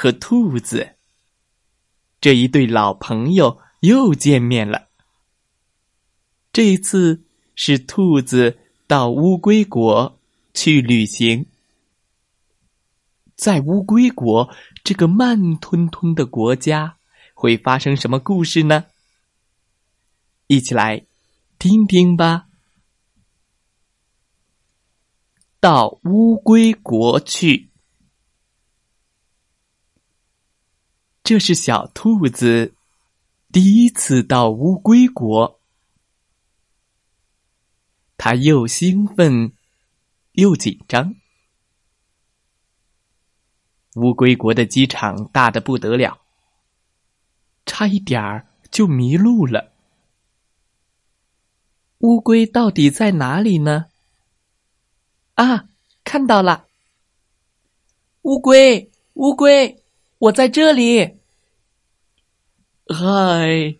和兔子这一对老朋友又见面了。这一次是兔子到乌龟国去旅行，在乌龟国这个慢吞吞的国家，会发生什么故事呢？一起来听听吧。到乌龟国去。这是小兔子第一次到乌龟国，它又兴奋又紧张。乌龟国的机场大的不得了，差一点儿就迷路了。乌龟到底在哪里呢？啊，看到了！乌龟，乌龟，我在这里。嗨，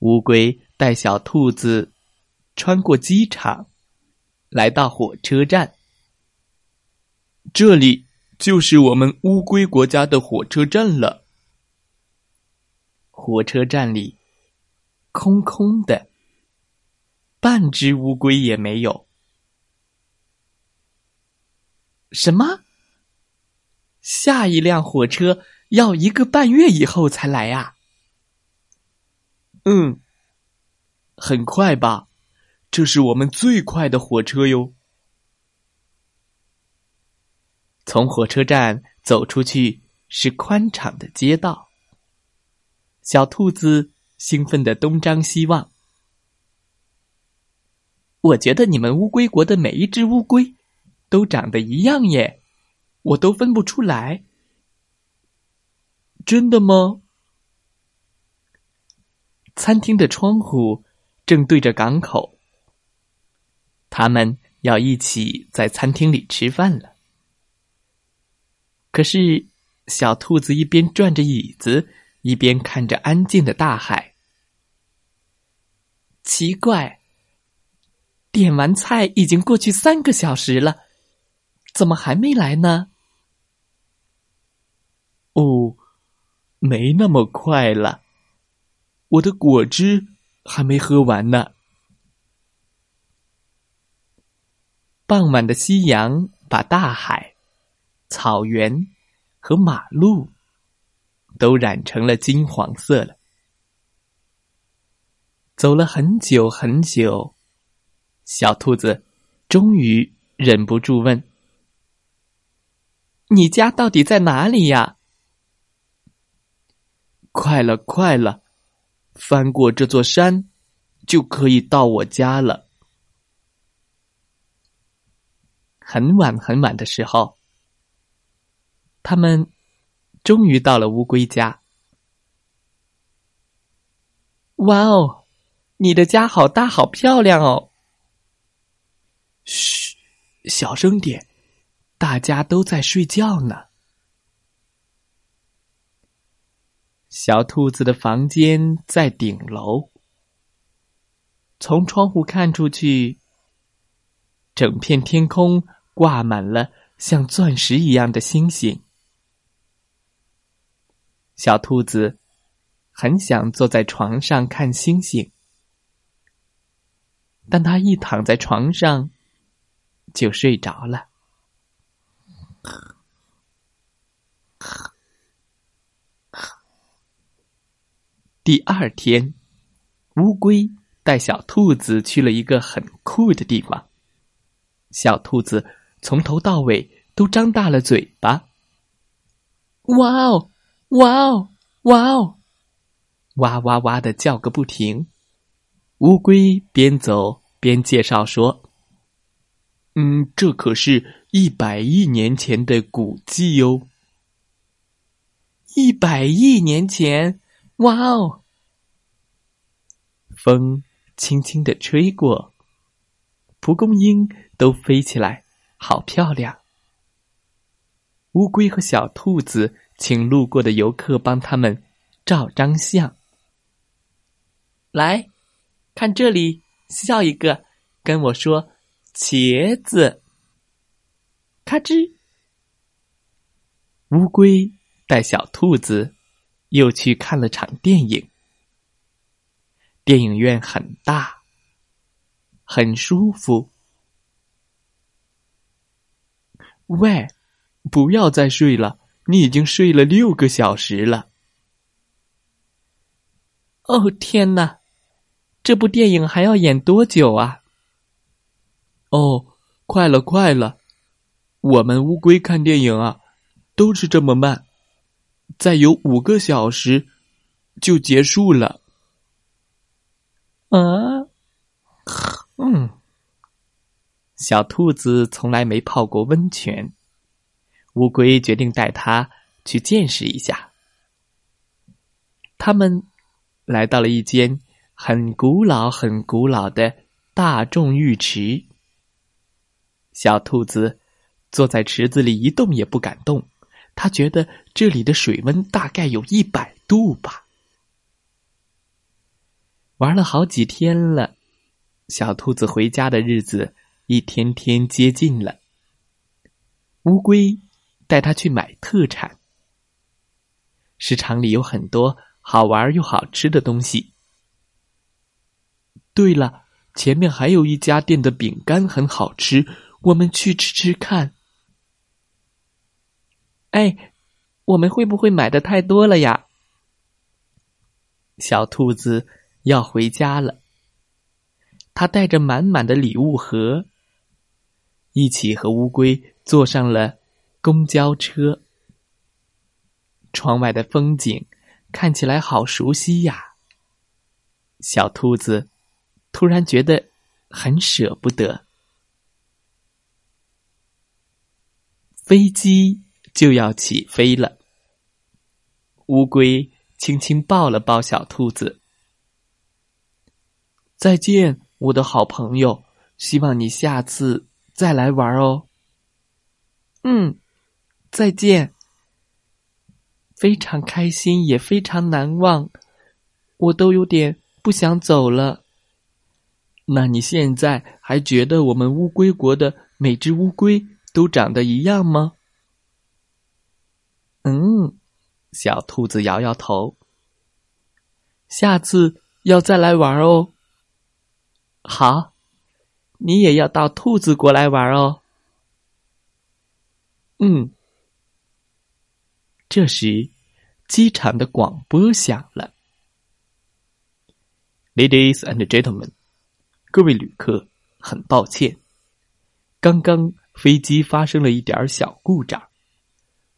乌龟带小兔子穿过机场，来到火车站。这里就是我们乌龟国家的火车站了。火车站里空空的，半只乌龟也没有。什么？下一辆火车？要一个半月以后才来呀？嗯，很快吧？这是我们最快的火车哟。从火车站走出去是宽敞的街道。小兔子兴奋的东张西望。我觉得你们乌龟国的每一只乌龟都长得一样耶，我都分不出来。真的吗？餐厅的窗户正对着港口，他们要一起在餐厅里吃饭了。可是，小兔子一边转着椅子，一边看着安静的大海。奇怪，点完菜已经过去三个小时了，怎么还没来呢？哦。没那么快了，我的果汁还没喝完呢。傍晚的夕阳把大海、草原和马路都染成了金黄色了。走了很久很久，小兔子终于忍不住问：“你家到底在哪里呀？”快了，快了！翻过这座山，就可以到我家了。很晚很晚的时候，他们终于到了乌龟家。哇哦，你的家好大，好漂亮哦！嘘，小声点，大家都在睡觉呢。小兔子的房间在顶楼，从窗户看出去，整片天空挂满了像钻石一样的星星。小兔子很想坐在床上看星星，但它一躺在床上就睡着了。第二天，乌龟带小兔子去了一个很酷的地方。小兔子从头到尾都张大了嘴巴。哇哦，哇哦，哇哦，哇哇哇的叫个不停。乌龟边走边介绍说：“嗯，这可是一百亿年前的古迹哟。一百亿年前！哇哦！风轻轻的吹过，蒲公英都飞起来，好漂亮。乌龟和小兔子请路过的游客帮他们照张相。来，看这里，笑一个，跟我说“茄子”。咔吱，乌龟带小兔子又去看了场电影。电影院很大，很舒服。喂，不要再睡了，你已经睡了六个小时了。哦天哪！这部电影还要演多久啊？哦，快了，快了！我们乌龟看电影啊，都是这么慢，再有五个小时就结束了。啊，嗯，小兔子从来没泡过温泉，乌龟决定带它去见识一下。他们来到了一间。很古老、很古老的大众浴池。小兔子坐在池子里一动也不敢动，他觉得这里的水温大概有一百度吧。玩了好几天了，小兔子回家的日子一天天接近了。乌龟带它去买特产，市场里有很多好玩又好吃的东西。对了，前面还有一家店的饼干很好吃，我们去吃吃看。哎，我们会不会买的太多了呀？小兔子要回家了，它带着满满的礼物盒，一起和乌龟坐上了公交车。窗外的风景看起来好熟悉呀，小兔子。突然觉得很舍不得，飞机就要起飞了。乌龟轻轻抱了抱小兔子，再见，我的好朋友，希望你下次再来玩哦。嗯，再见。非常开心，也非常难忘，我都有点不想走了。那你现在还觉得我们乌龟国的每只乌龟都长得一样吗？嗯，小兔子摇摇头。下次要再来玩哦。好，你也要到兔子国来玩哦。嗯。这时，机场的广播响了：“Ladies and gentlemen。”各位旅客，很抱歉，刚刚飞机发生了一点小故障，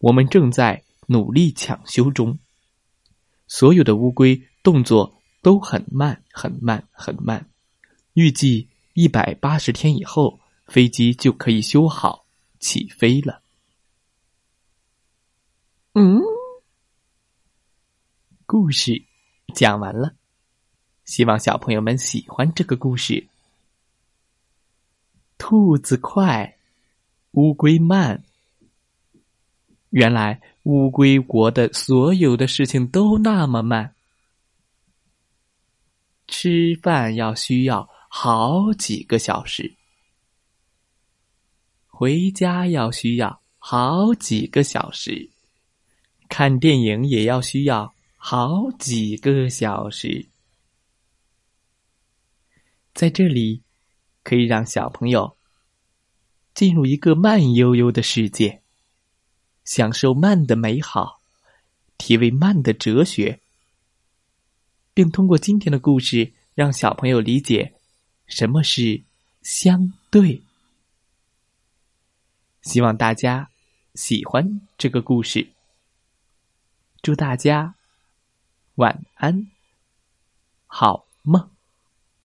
我们正在努力抢修中。所有的乌龟动作都很慢，很慢，很慢。预计一百八十天以后，飞机就可以修好起飞了。嗯，故事讲完了。希望小朋友们喜欢这个故事。兔子快，乌龟慢。原来乌龟国的所有的事情都那么慢。吃饭要需要好几个小时，回家要需要好几个小时，看电影也要需要好几个小时。在这里，可以让小朋友进入一个慢悠悠的世界，享受慢的美好，体味慢的哲学，并通过今天的故事，让小朋友理解什么是相对。希望大家喜欢这个故事，祝大家晚安，好梦。